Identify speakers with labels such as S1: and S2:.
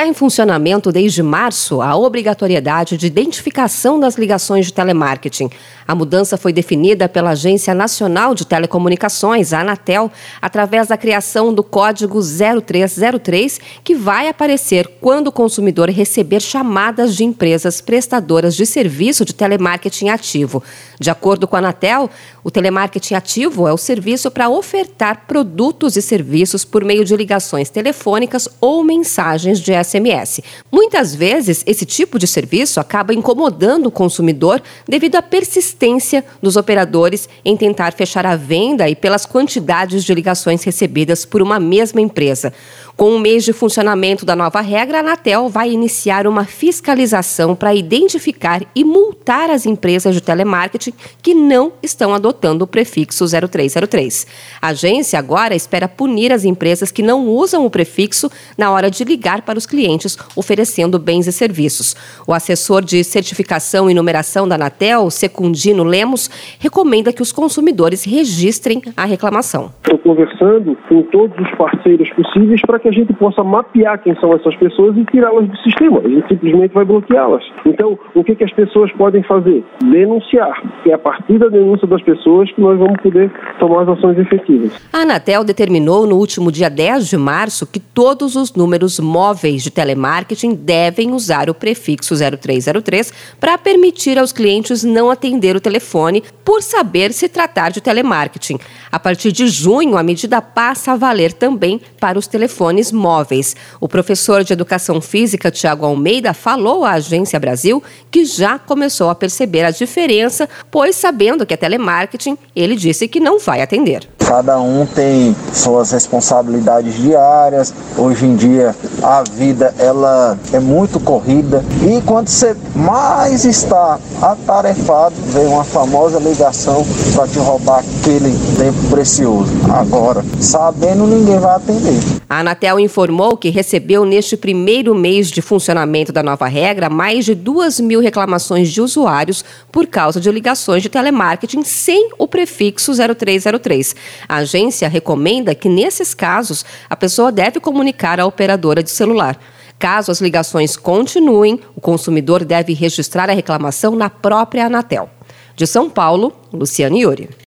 S1: Está em funcionamento desde março a obrigatoriedade de identificação das ligações de telemarketing. A mudança foi definida pela Agência Nacional de Telecomunicações, a Anatel, através da criação do código 0303, que vai aparecer quando o consumidor receber chamadas de empresas prestadoras de serviço de telemarketing ativo. De acordo com a Anatel, o telemarketing ativo é o serviço para ofertar produtos e serviços por meio de ligações telefônicas ou mensagens de SMS. Muitas vezes, esse tipo de serviço acaba incomodando o consumidor devido à persistência dos operadores em tentar fechar a venda e pelas quantidades de ligações recebidas por uma mesma empresa. Com um mês de funcionamento da nova regra, a Anatel vai iniciar uma fiscalização para identificar e multar as empresas de telemarketing que não estão adotando o prefixo 0303. A agência agora espera punir as empresas que não usam o prefixo na hora de ligar para os clientes oferecendo bens e serviços. O assessor de certificação e numeração da Anatel, Secundino Lemos, recomenda que os consumidores registrem a reclamação.
S2: Estou conversando com todos os parceiros possíveis para que a gente possa mapear quem são essas pessoas e tirá-las do sistema. A gente simplesmente vai bloqueá-las. Então, o que, que as pessoas podem fazer? Denunciar. É a partir da denúncia das pessoas que nós vamos poder tomar as ações efetivas.
S1: A Anatel determinou no último dia 10 de março que todos os números móveis de telemarketing devem usar o prefixo 0303 para permitir aos clientes não atender o telefone por saber se tratar de telemarketing. A partir de junho, a medida passa a valer também para os telefones móveis. O professor de Educação Física, Tiago Almeida, falou à Agência Brasil que já começou a perceber a diferença, pois sabendo que é telemarketing, ele disse que não vai atender.
S3: Cada um tem suas responsabilidades diárias. Hoje em dia a vida ela é muito corrida e quando você mais está atarefado, vem uma famosa ligação para te roubar aquele tempo precioso. Agora, sabendo ninguém vai atender.
S1: A Anatel informou que recebeu neste primeiro mês de funcionamento da nova regra mais de duas mil reclamações de usuários por causa de ligações de telemarketing sem o prefixo 0303. A agência recomenda que, nesses casos, a pessoa deve comunicar à operadora de celular. Caso as ligações continuem, o consumidor deve registrar a reclamação na própria Anatel. De São Paulo, Luciane Iuri.